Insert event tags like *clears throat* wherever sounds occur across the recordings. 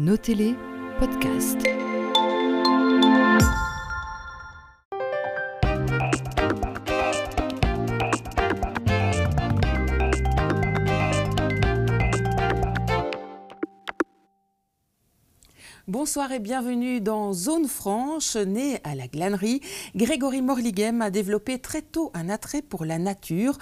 Notez-les, podcast. Bonsoir et bienvenue dans Zone Franche. Né à la glanerie, Grégory Morlighem a développé très tôt un attrait pour la nature,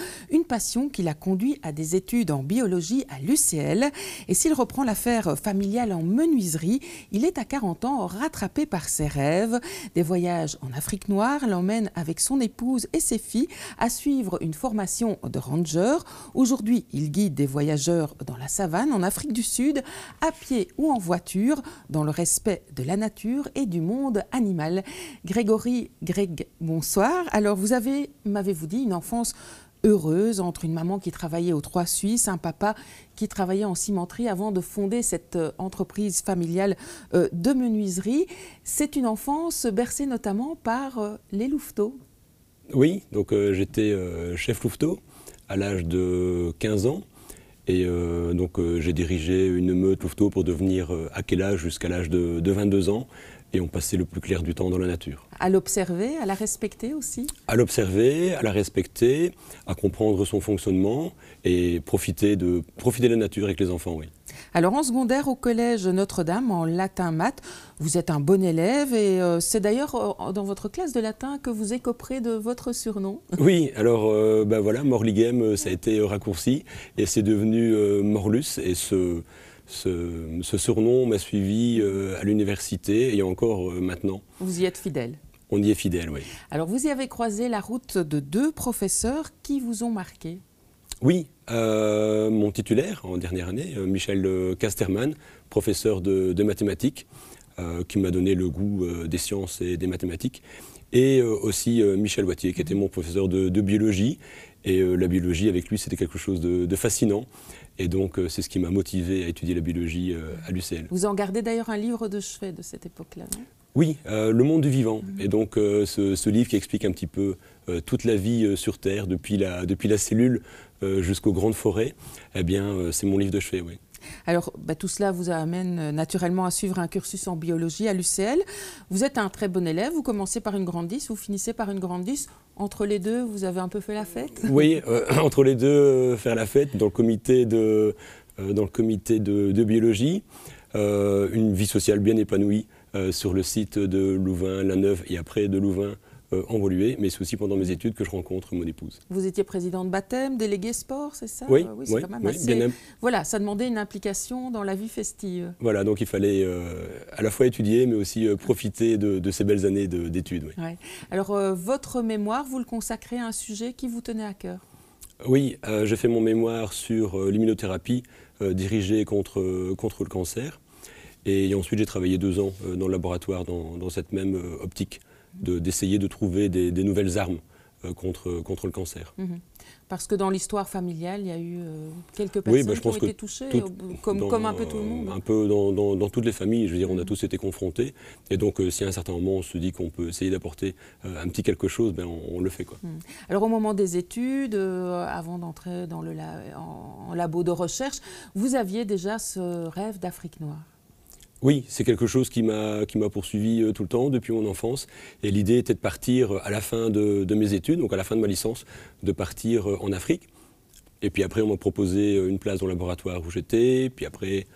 passion qui l'a conduit à des études en biologie à l'UCL. Et s'il reprend l'affaire familiale en menuiserie, il est à 40 ans rattrapé par ses rêves. Des voyages en Afrique noire l'emmènent avec son épouse et ses filles à suivre une formation de ranger. Aujourd'hui, il guide des voyageurs dans la savane en Afrique du Sud, à pied ou en voiture, dans le respect de la nature et du monde animal. Grégory, Greg, bonsoir. Alors, vous avez, m'avez-vous dit, une enfance heureuse entre une maman qui travaillait aux Trois Suisses, un papa qui travaillait en cimenterie avant de fonder cette euh, entreprise familiale euh, de menuiserie. C'est une enfance bercée notamment par euh, les louveteaux. Oui, donc j'étais chef louveteau à l'âge de 15 ans. Et donc j'ai dirigé une meute louveteau pour devenir à Jusqu'à l'âge de, 22 ans. Et on passait le plus clair du temps dans la nature. À l'observer, à la respecter aussi À l'observer, à la respecter, à comprendre son fonctionnement et profiter de, profiter de la nature avec les enfants, oui. Alors en secondaire au collège Notre-Dame en latin maths, vous êtes un bon élève et euh, c'est d'ailleurs euh, dans votre classe de latin que vous écoperez de votre surnom. *laughs* Oui, alors euh, ben voilà, Morlighem, ça a été raccourci et c'est devenu Morlus et ce, ce, surnom m'a suivi à l'université et encore maintenant. Vous y êtes fidèle on y est fidèle, oui. Alors, vous y avez croisé la route de deux professeurs qui vous ont marqué Oui, euh, mon titulaire en dernière année, euh, Michel Casterman, professeur de, mathématiques, euh, qui m'a donné le goût des sciences et des mathématiques, et aussi Michel Wattier, qui était mon professeur de, biologie. Et la biologie, avec lui, c'était quelque chose de, fascinant. Et donc, c'est ce qui m'a motivé à étudier la biologie à l'UCL. Vous en gardez d'ailleurs un livre de chevet de cette époque-là, non? Oui, Le monde du vivant. Mhm. Et donc, ce, livre qui explique un petit peu toute la vie sur Terre, depuis la, depuis la cellule euh, jusqu'aux grandes forêts, eh bien, euh, c'est mon livre de chevet, oui. Alors, bah, tout cela vous amène euh, naturellement à suivre un cursus en biologie à l'UCL. Vous êtes un très bon élève, vous commencez par une grande 10, vous finissez par une grande 10. Entre les deux, vous avez un peu fait la fête? Oui, *clears throat* entre les deux, faire la fête dans le comité de, de, biologie. une vie sociale bien épanouie sur le site de Louvain-la-Neuve et après de Louvain euh, mais c'est aussi pendant mes études que je rencontre mon épouse. Vous étiez président de baptême, délégué sport, c'est ça? Oui, oui, c'est quand même assez... Voilà, ça demandait une implication dans la vie festive. Voilà, donc il fallait euh, à la fois étudier, mais aussi euh, profiter de, ces belles années d'études. Ouais. Alors, euh, votre mémoire, vous le consacrez à un sujet qui vous tenait à cœur? Oui, j'ai fait mon mémoire sur l'immunothérapie dirigée contre, contre le cancer. Et ensuite, j'ai travaillé deux ans dans le laboratoire dans, dans cette même optique d'essayer de, trouver des, nouvelles armes euh, contre, contre le cancer. Mhm. Parce que dans l'histoire familiale, il y a eu euh, quelques personnes bah, qui ont été touchées, comme, comme, un peu tout le monde. Un peu dans, dans, toutes les familles, je veux dire, on a tous été confrontés. Et donc, euh, si à un certain moment on se dit qu'on peut essayer d'apporter un petit quelque chose, ben, on, le fait. Quoi. Mhm. Alors, au moment des études, avant d'entrer dans le en labo de recherche, vous aviez déjà ce rêve d'Afrique noire oui, c'est quelque chose qui m'a poursuivi euh, tout le temps depuis mon enfance. Et l'idée était de partir euh, à la fin de, mes études, donc à la fin de ma licence, de partir euh, en Afrique. Et puis après, on m'a proposé une place dans le laboratoire où j'étais. Puis après,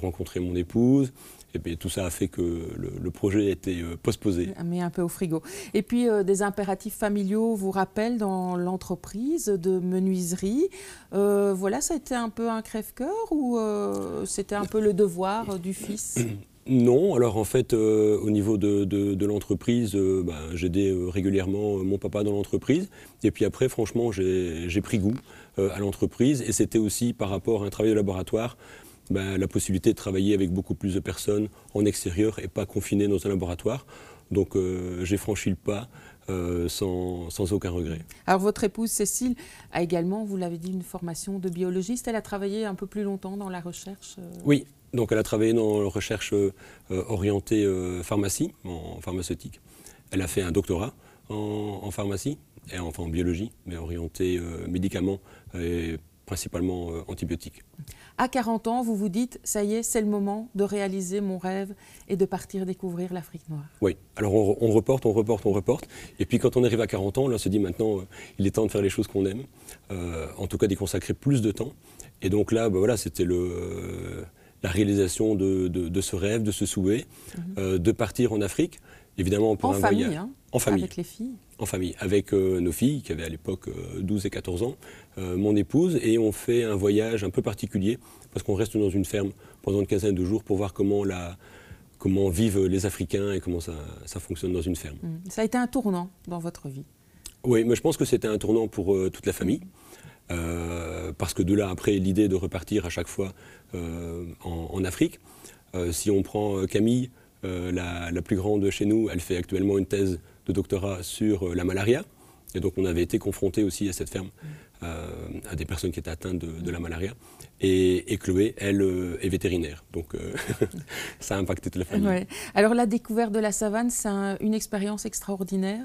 rencontrer mon épouse. Et puis tout ça a fait que le, projet a été euh, postposé. Mais un peu au frigo. Et puis euh, des impératifs familiaux vous rappellent dans l'entreprise de menuiserie. Euh, voilà, ça a été un peu un crève-cœur ou c'était un peu le devoir du fils? *clears throat* Non, alors en fait, au niveau de, l'entreprise, ben, j'aidais régulièrement mon papa dans l'entreprise. Et puis après, franchement, j'ai pris goût à l'entreprise. Et c'était aussi par rapport à un travail de laboratoire ben, la possibilité de travailler avec beaucoup plus de personnes en extérieur et pas confiné dans un laboratoire. Donc euh, j'ai franchi le pas euh, sans, sans, aucun regret. Alors votre épouse Cécile a également, vous l'avez dit, une formation de biologiste. Elle a travaillé un peu plus longtemps dans la recherche euh Oui, donc elle a travaillé dans la recherche orientée pharmacie, en pharmaceutique. Elle a fait un doctorat en, en pharmacie, et enfin en biologie, mais orienté médicaments et principalement antibiotiques. À 40 ans, vous vous dites, ça y est, c'est le moment de réaliser mon rêve et de partir découvrir l'Afrique noire. Oui, alors on, reporte, on reporte, on reporte. Et puis quand on arrive à 40 ans, là, on se dit maintenant, il est temps de faire les choses qu'on aime, en tout cas d'y consacrer plus de temps. Et donc là, bah, voilà, c'était le la réalisation de, ce rêve, de ce souhait, mhm. euh, de partir en Afrique, évidemment pour en un famille, voyage. Hein, en famille. Avec les filles. En famille, avec euh, nos filles, qui avaient à l'époque 12 euh, et 14 ans, mon épouse, et on fait un voyage un peu particulier, parce qu'on reste dans une ferme pendant une quinzaine de jours pour voir comment, la, comment vivent les Africains et comment ça, ça fonctionne dans une ferme. Mhm. Ça a été un tournant dans votre vie? Oui, mais je pense que c'était un tournant pour toute la famille. Euh, parce que de là, après, l'idée de repartir à chaque fois euh, en, Afrique. Euh, si on prend Camille, la, plus grande chez nous, elle fait actuellement une thèse de doctorat sur la malaria. Et donc, on avait été confronté aussi à cette ferme, à des personnes qui étaient atteintes de, la malaria. Et, Chloé, elle, est vétérinaire. Donc, *laughs* ça a impacté toute la famille. Alors, la découverte de la savane, c'est une expérience extraordinaire?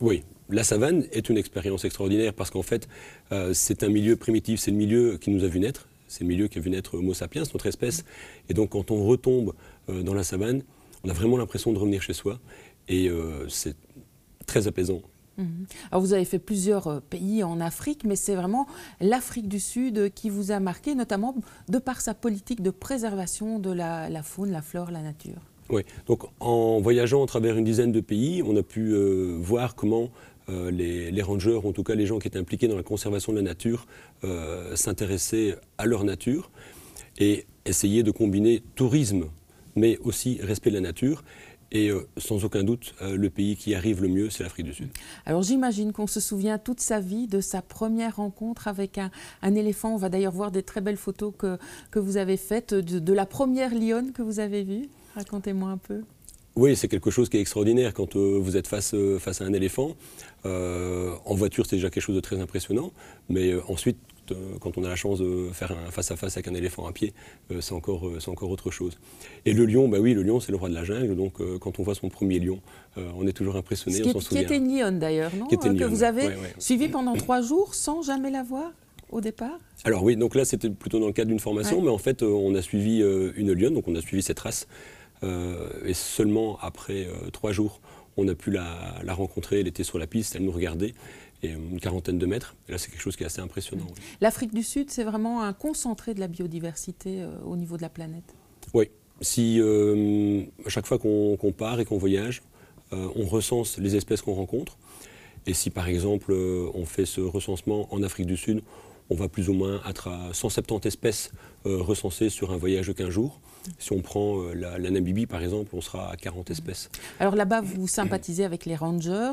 Oui, la savane est une expérience extraordinaire parce qu'en fait, euh, c'est un milieu primitif, c'est le milieu qui nous a vu naître, c'est le milieu qui a vu naître Homo sapiens, notre espèce. Et donc, quand on retombe euh, dans la savane, on a vraiment l'impression de revenir chez soi et euh, c'est très apaisant. Mhm. Alors vous avez fait plusieurs pays en Afrique, mais c'est vraiment l'Afrique du Sud qui vous a marqué, notamment de par sa politique de préservation de la faune, la flore, la nature. Oui, donc en voyageant à travers une dizaine de pays, on a pu euh, voir comment euh, les, rangers, en tout cas les gens qui étaient impliqués dans la conservation de la nature, euh, s'intéressaient à leur nature et essayer de combiner tourisme, mais aussi respect de la nature. Et sans aucun doute, le pays qui arrive le mieux, c'est l'Afrique du Sud. Alors j'imagine qu'on se souvient toute sa vie de sa première rencontre avec un, éléphant. On va d'ailleurs voir des très belles photos que, que vous avez faites de, de la première lionne que vous avez vue. Racontez-moi un peu. Oui, c'est quelque chose qui est extraordinaire quand euh, vous êtes face, euh, face à un éléphant. Euh, en voiture, c'est déjà quelque chose de très impressionnant, mais ensuite, quand on a la chance de faire un face-à-face avec un éléphant à pied, c'est encore, encore autre chose. Et le lion, bah oui, le lion, c'est le roi de la jungle, donc quand on voit son premier lion, on est toujours impressionné, on s'en souvient. Qui était une lionne d'ailleurs, non Que vous avez suivi pendant trois jours sans jamais la voir au départ? Alors oui, donc là c'était plutôt dans le cadre d'une formation, mais en fait on a suivi une lionne, donc on a suivi cette race euh, et seulement après euh, trois jours, on a pu la, rencontrer. Elle était sur la piste, elle nous regardait, et une quarantaine de mètres. Et là, c'est quelque chose qui est assez impressionnant. L'Afrique du Sud, c'est vraiment un concentré de la biodiversité euh, au niveau de la planète. Oui. Si à chaque fois qu'on part et qu'on voyage, on recense les espèces qu'on rencontre. Et si par exemple on fait ce recensement en Afrique du Sud, on va plus ou moins être à 170 espèces recensées sur un voyage de 15 jours. Si on prend euh, la, Namibie, par exemple, on sera à 40 espèces. Alors là-bas, vous sympathisez avec les rangers.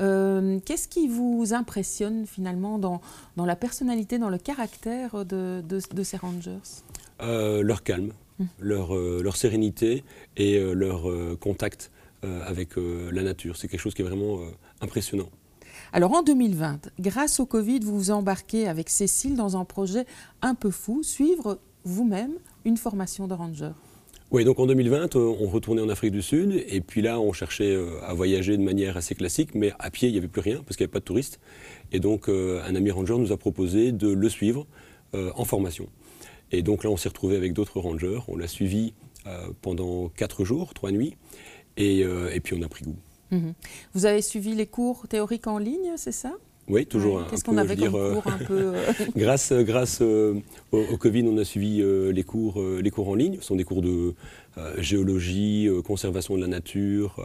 Euh, qu'est-ce qui vous impressionne finalement dans, dans, la personnalité, dans le caractère de, de, ces rangers? Euh, Leur calme, hum. leur, leur, sérénité et leur contact avec la nature. C'est quelque chose qui est vraiment impressionnant. Alors en 2020, grâce au Covid, vous vous embarquez avec Cécile dans un projet un peu fou, suivre vous-même une formation de ranger. Oui, donc en 2020, euh, on retournait en Afrique du Sud, et puis là, on cherchait euh, à voyager de manière assez classique, mais à pied, il n'y avait plus rien, parce qu'il n'y avait pas de touristes. Et donc, euh, un ami ranger nous a proposé de le suivre en formation. Et donc là, on s'est retrouvé avec d'autres rangers, on l'a suivi pendant quatre jours, trois nuits, et, puis on a pris goût. Mhm. Vous avez suivi les cours théoriques en ligne, c'est ça? Oui, toujours Qu'est-ce qu'on avait comme euh, cours un peu euh Grâce, *laughs* grâce euh, au, Covid, on a suivi les, cours, les cours en ligne. Ce sont des cours de géologie, conservation de la nature,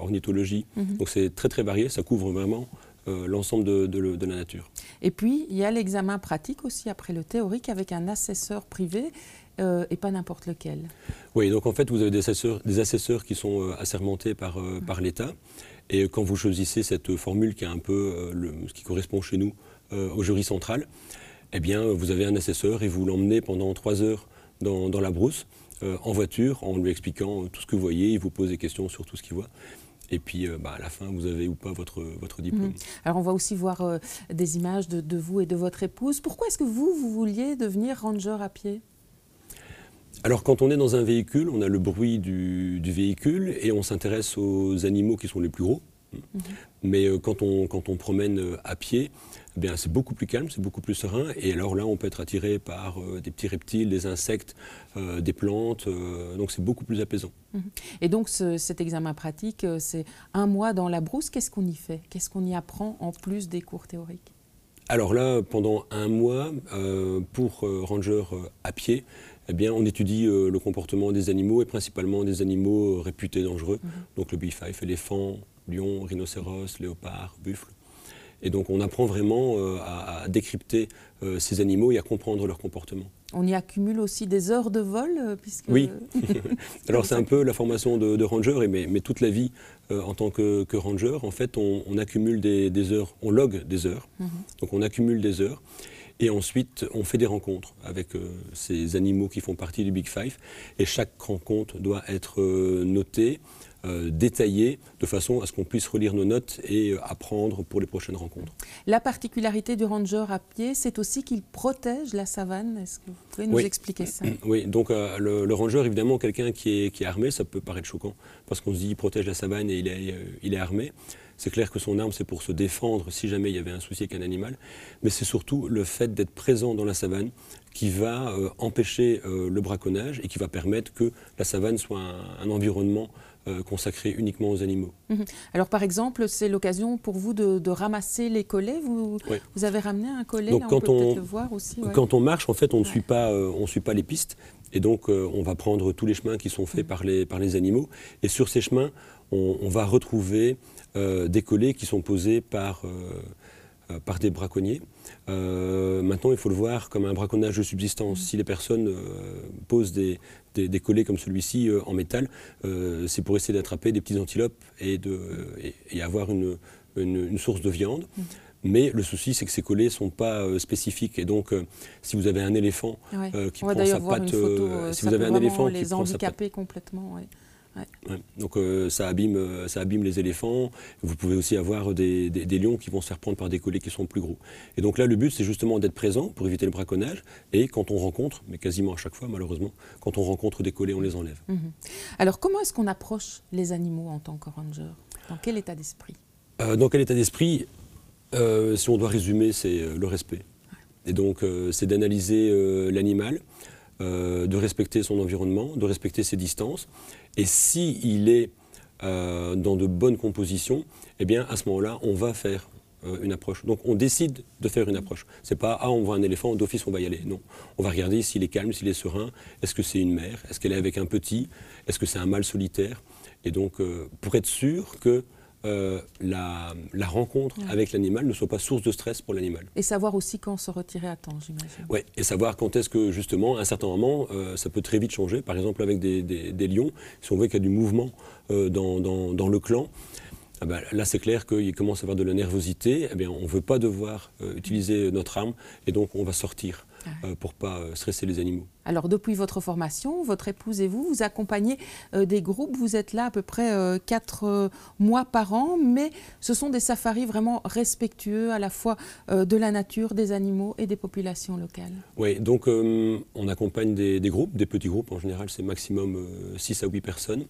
ornithologie. Mhm. Donc c'est très très varié, ça couvre vraiment l'ensemble de, de, la nature. Et puis, il y a l'examen pratique aussi après le théorique avec un assesseur privé et pas n'importe lequel. Oui, donc en fait, vous avez des assesseurs, des assesseurs qui sont assermentés par, par l'État. Et quand vous choisissez cette formule qui est un peu euh, ce qui correspond chez nous euh, au jury central, eh bien, vous avez un assesseur et vous l'emmenez pendant trois heures dans, la brousse, euh, en voiture, en lui expliquant tout ce que vous voyez. Il vous pose des questions sur tout ce qu'il voit. Et puis, bah, à la fin, vous avez ou pas votre, votre diplôme. Mhm. Alors, on va aussi voir des images de, vous et de votre épouse. Pourquoi est-ce que vous, vous vouliez devenir ranger à pied? Alors quand on est dans un véhicule, on a le bruit du, véhicule et on s'intéresse aux animaux qui sont les plus gros. Mais quand, on, quand on promène à pied, eh bien c'est beaucoup plus calme, c'est beaucoup plus serein. Et alors là, on peut être attiré par des petits reptiles, des insectes, des plantes. donc c'est beaucoup plus apaisant. Et donc cet examen pratique, c'est un mois dans la brousse. Qu'est-ce qu'on y fait? Qu'est-ce qu'on y apprend en plus des cours théoriques? Alors là, pendant un mois, pour ranger à pied, eh bien, on étudie euh, le comportement des animaux et principalement des animaux euh, réputés dangereux. Mhm. Donc le B5, éléphant, lion, rhinocéros, léopard, buffle. Et donc on apprend vraiment euh, à, décrypter ces animaux et à comprendre leur comportement. On y accumule aussi des heures de vol puisque... Oui. *laughs* *laughs* Alors c'est un peu la formation de, ranger, mais, mais, toute la vie en tant que, ranger, en fait, on, accumule des, heures, on log des heures. Mhm. Donc on accumule des heures. Et ensuite, on fait des rencontres avec euh, ces animaux qui font partie du Big Five. Et chaque rencontre doit être euh, notée, euh, détaillée, de façon à ce qu'on puisse relire nos notes et apprendre pour les prochaines rencontres. La particularité du ranger à pied, c'est aussi qu'il protège la savane. Est-ce que vous pouvez nous expliquer ça? *clears throat* Oui, donc le, ranger, évidemment, quelqu'un qui est, qui est armé, ça peut paraître choquant, parce qu'on se dit il protège la savane et il est, il est armé. C'est clair que son arme, c'est pour se défendre si jamais il y avait un souci avec un animal, mais c'est surtout le fait d'être présent dans la savane qui va euh, empêcher euh, le braconnage et qui va permettre que la savane soit un, environnement euh, consacré uniquement aux animaux. Mhm. Alors par exemple, c'est l'occasion pour vous de, ramasser les collets. Vous, vous, avez ramené un collet, donc, quand on, le voir aussi. Quand on marche, en fait, on ne suit, pas, on suit pas les pistes. Et donc, on va prendre tous les chemins qui sont faits mhm. par, les, par les animaux. Et sur ces chemins, on va retrouver euh, des collets qui sont posés par, euh, euh, par des braconniers. maintenant, il faut le voir comme un braconnage de subsistance. Si les personnes posent des, des, collets comme celui-ci en métal, c'est pour essayer d'attraper des petits antilopes et, de, et, avoir une, une, source de viande. Mais le souci, c'est que ces collets ne sont pas spécifiques. Et donc, si vous avez un éléphant qui prend sa patte, si vous avez un éléphant qui prend sa patte, complètement. Donc euh, ça, abîme, euh, ça abîme les éléphants. Vous pouvez aussi avoir des, lions qui vont se faire prendre par des collets qui sont plus gros. Et donc là, le but, c'est justement d'être présent pour éviter le braconnage. Et quand on rencontre, mais quasiment à chaque fois malheureusement, quand on rencontre des collets, on les enlève. Mhm. Alors comment est-ce qu'on approche les animaux en tant que ranger Dans quel état d'esprit? Euh, Dans quel état d'esprit? Si on doit résumer, c'est le respect. Et donc c'est d'analyser l'animal. De respecter son environnement, de respecter ses distances, et s'il est euh, dans de bonnes compositions, eh bien à ce moment-là, on va faire euh, une approche. Donc on décide de faire une approche. C'est pas ah on voit un éléphant, d'office on va y aller. Non, on va regarder s'il est calme, s'il est serein. Est-ce que c'est une mère Est-ce qu'elle est avec un petit? Est-ce que c'est un mâle solitaire? Et donc euh, pour être sûr que euh, la, rencontre avec l'animal ne soit pas source de stress pour l'animal. Et savoir aussi quand se retirer à temps, j'imagine. Oui, et savoir quand est-ce que justement, à un certain moment, euh, ça peut très vite changer. Par exemple, avec des, lions, si on voit qu'il y a du mouvement euh, dans, le clan, ah ben, là c'est clair qu'il commence à avoir de la nervosité, eh bien, on ne veut pas devoir utiliser notre arme, et donc on va sortir. Euh, pour ne pas euh, stresser les animaux. Alors depuis votre formation, votre épouse et vous, vous accompagnez euh, des groupes, vous êtes là à peu près quatre mois par an, mais ce sont des safaris vraiment respectueux à la fois de la nature, des animaux et des populations locales. Oui, donc on accompagne des, groupes, des petits groupes, en général c'est maximum 6 à 8 personnes,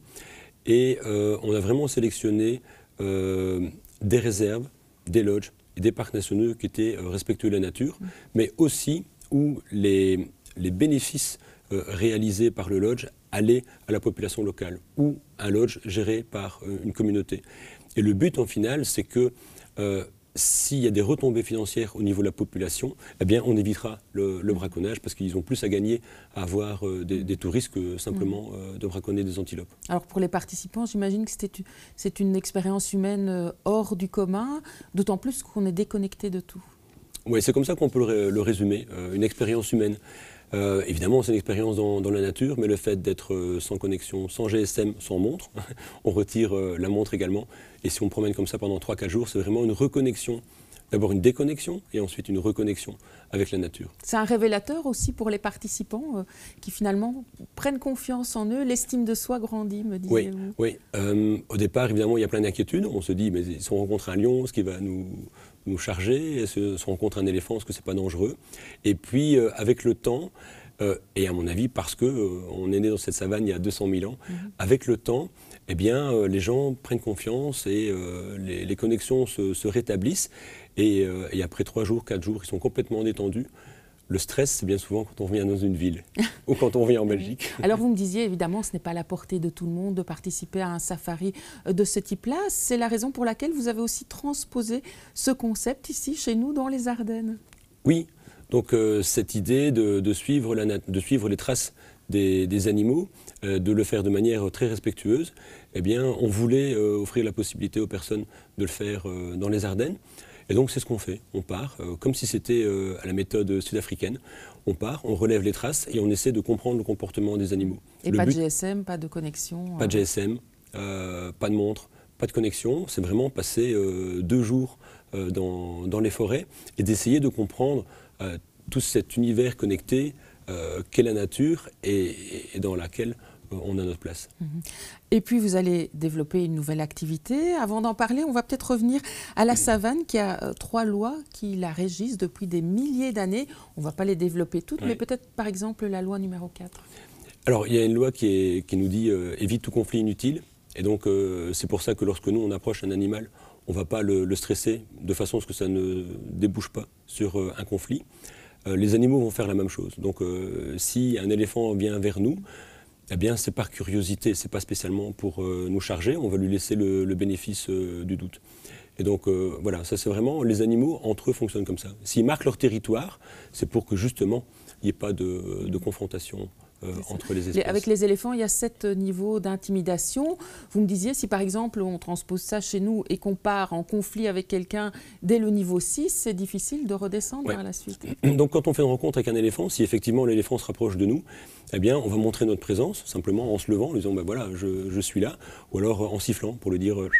et on a vraiment sélectionné des réserves, des lodges, des parcs nationaux qui étaient respectueux de la nature, mmh. mais aussi où les, bénéfices euh, réalisés par le lodge allaient à la population locale ou un lodge géré par euh, une communauté. Et le but en final, c'est que euh, s'il y a des retombées financières au niveau de la population, eh bien, on évitera le, braconnage parce qu'ils ont plus à gagner à avoir des, touristes que simplement mmh. de braconner des antilopes. Alors pour les participants, j'imagine que c'est une expérience humaine hors du commun, d'autant plus qu'on est déconnecté de tout. Oui, c'est comme ça qu'on peut le, résumer, euh, une expérience humaine. Euh, évidemment, c'est une expérience dans, la nature, mais le fait d'être euh, sans connexion, sans GSM, sans montre, *laughs* on retire la montre également. Et si on promène comme ça pendant 3-4 jours, c'est vraiment une reconnexion. D'abord une déconnexion et ensuite une reconnexion avec la nature. C'est un révélateur aussi pour les participants qui finalement prennent confiance en eux, l'estime de soi grandit, me disiez-vous. Oui, oui. au départ, évidemment, il y a plein d'inquiétudes. On se dit, mais si on rencontre un lion, ce qui va nous, nous charger, rencontre un éléphant, est-ce que c'est pas dangereux Et puis, euh, avec le temps, et à mon avis, parce qu'on est né dans cette savane il y a 200 000 ans, mhm. avec le temps, eh bien, les gens prennent confiance et les, connexions se, rétablissent. Et, et, après trois jours, quatre jours, ils sont complètement détendus le stress, c'est bien souvent quand on vient dans une ville *laughs* ou quand on vient en Belgique. Alors vous me disiez, évidemment, ce n'est pas à la portée de tout le monde de participer à un safari euh, de ce type-là. C'est la raison pour laquelle vous avez aussi transposé ce concept ici, chez nous, dans les Ardennes. Oui, donc euh, cette idée de, suivre la, de, suivre les traces des, animaux, euh, de le faire de manière très respectueuse, eh bien, on voulait offrir la possibilité aux personnes de le faire dans les Ardennes. Et donc c'est ce qu'on fait. On part, euh, comme si c'était euh, à la méthode sud-africaine. On part, on relève les traces et on essaie de comprendre le comportement des animaux. Et pas de GSM, pas de connexion Pas de GSM, euh, pas de montre, pas de connexion. C'est vraiment passer deux jours dans, les forêts et d'essayer de comprendre tout cet univers connecté qu'est la nature et, et dans laquelle on a notre place. Mhm. Et puis vous allez développer une nouvelle activité. Avant d'en parler, on va peut-être revenir à la savane qui a euh, trois lois qui la régissent depuis des milliers d'années. On ne va pas les développer toutes, mais peut-être par exemple la loi numéro 4. Alors il y a une loi qui, nous dit euh, évite tout conflit inutile. Et donc euh, c'est pour ça que lorsque nous on approche un animal, on ne va pas le, stresser de façon à ce que ça ne débouche pas sur un conflit. les animaux vont faire la même chose. Donc si un éléphant vient vers nous, eh bien, c'est par curiosité, c'est pas spécialement pour euh, nous charger, on va lui laisser le, bénéfice euh, du doute. Et donc, euh, voilà, ça c'est vraiment, les animaux, entre eux, fonctionnent comme ça. S'ils marquent leur territoire, c'est pour que justement, il n'y ait pas de confrontation euh, entre les espèces. Avec les éléphants, il y a sept niveaux d'intimidation. Vous me disiez, si par exemple on transpose ça chez nous et qu'on part en conflit avec quelqu'un dès le niveau 6, c'est difficile de redescendre à la suite. Donc quand on fait une rencontre avec un éléphant, si effectivement l'éléphant se rapproche de nous, eh bien on va montrer notre présence simplement en se levant, en disant ben voilà, je, suis là, ou alors en sifflant pour lui dire euh,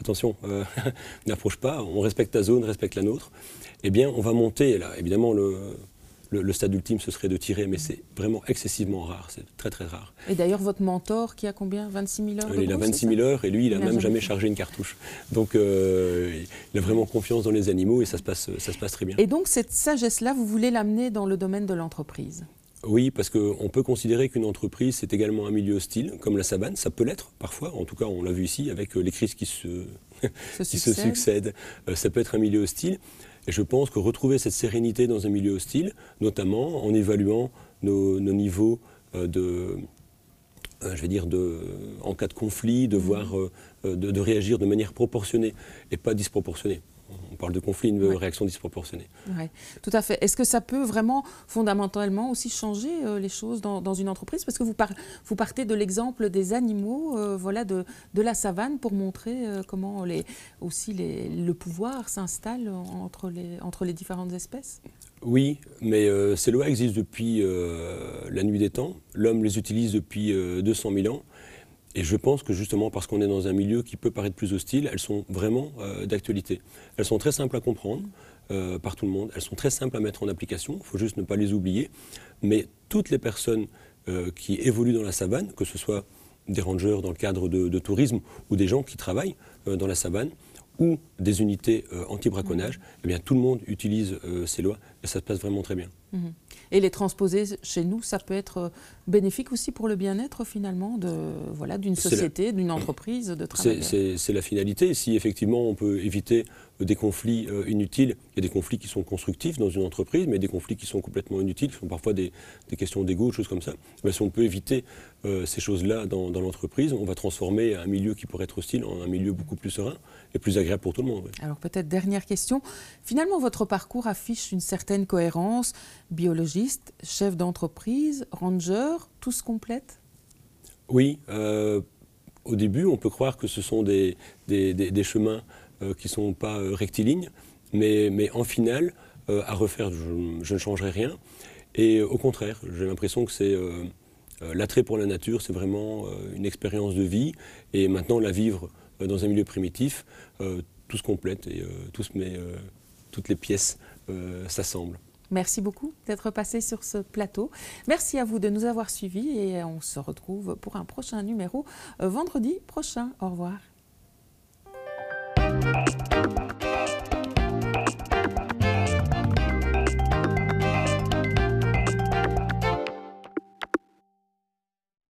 attention, euh, *laughs* n'approche pas, on respecte ta zone, respecte la nôtre. Eh bien on va monter, là évidemment le le, stade ultime, ce serait de tirer, mais c'est vraiment excessivement rare, c'est très très rare. Et d'ailleurs, votre mentor, qui a combien? 26 000 heures Il a 26 000 heures et lui, il n'a même jamais chargé une cartouche. Donc, euh, il a vraiment confiance dans les animaux et ça se passe, ça se passe très bien. Et donc, cette sagesse-là, vous voulez l'amener dans le domaine de l'entreprise? Oui, parce qu'on peut considérer qu'une entreprise, c'est également un milieu hostile, comme la savane, ça peut l'être parfois, en tout cas on l'a vu ici avec euh, les crises qui se, *laughs* qui se succèdent, euh, ça peut être un milieu hostile. Et je pense que retrouver cette sérénité dans un milieu hostile, notamment en évaluant nos, niveaux euh, de, euh, je vais dire, de, en cas de conflit, de, mmh. voir, euh, de réagir de manière proportionnée et pas disproportionnée on parle de conflit, une réaction disproportionnée. Oui, tout à fait. Est-ce que ça peut vraiment fondamentalement aussi changer euh, les choses dans, une entreprise? Parce que vous, vous partez de l'exemple des animaux, euh, voilà, de, de, la savane pour montrer euh, comment les, aussi les, le pouvoir s'installe entre les, entre les différentes espèces? Oui, mais ces lois existent depuis la nuit des temps. L'homme les utilise depuis 200 000 ans. Et je pense que justement parce qu'on est dans un milieu qui peut paraître plus hostile, elles sont vraiment euh, d'actualité. Elles sont très simples à comprendre euh, par tout le monde, elles sont très simples à mettre en application, il faut juste ne pas les oublier. Mais toutes les personnes euh, qui évoluent dans la savane, que ce soit des rangers dans le cadre de, tourisme ou des gens qui travaillent dans la savane, ou des unités anti-braconnage, eh bien tout le monde utilise ces lois et ça se passe vraiment très bien. Mhm. Et les transposer chez nous, ça peut être euh, bénéfique aussi pour le bien-être finalement de voilà d'une société, d'une entreprise, de travail. C'est la finalité. Si effectivement on peut éviter des conflits euh, inutiles, il y a des conflits qui sont constructifs dans une entreprise, mais des conflits qui sont complètement inutiles, qui sont parfois des, questions d'ego, des choses comme ça. Mais si on peut éviter euh, ces choses-là dans, l'entreprise, on va transformer un milieu qui pourrait être hostile en un milieu beaucoup plus serein et plus agréable pour tout le monde. Alors peut-être dernière question. Finalement, votre parcours affiche une certaine cohérence. Biologiste, chef d'entreprise, ranger, tout se complète? Oui. Euh, au début, on peut croire que ce sont des, des chemins euh, qui ne sont pas euh, rectilignes, mais, mais en finale, à refaire, je, ne changerai rien. Et au contraire, j'ai l'impression que c'est l'attrait pour la nature, c'est vraiment une expérience de vie. Et maintenant, la vivre dans un milieu primitif, tout se complète et met, toutes les pièces s'assemblent. Merci beaucoup d'être passé sur ce plateau. Merci à vous de nous avoir suivis et on se retrouve pour un prochain numéro vendredi prochain. Au revoir.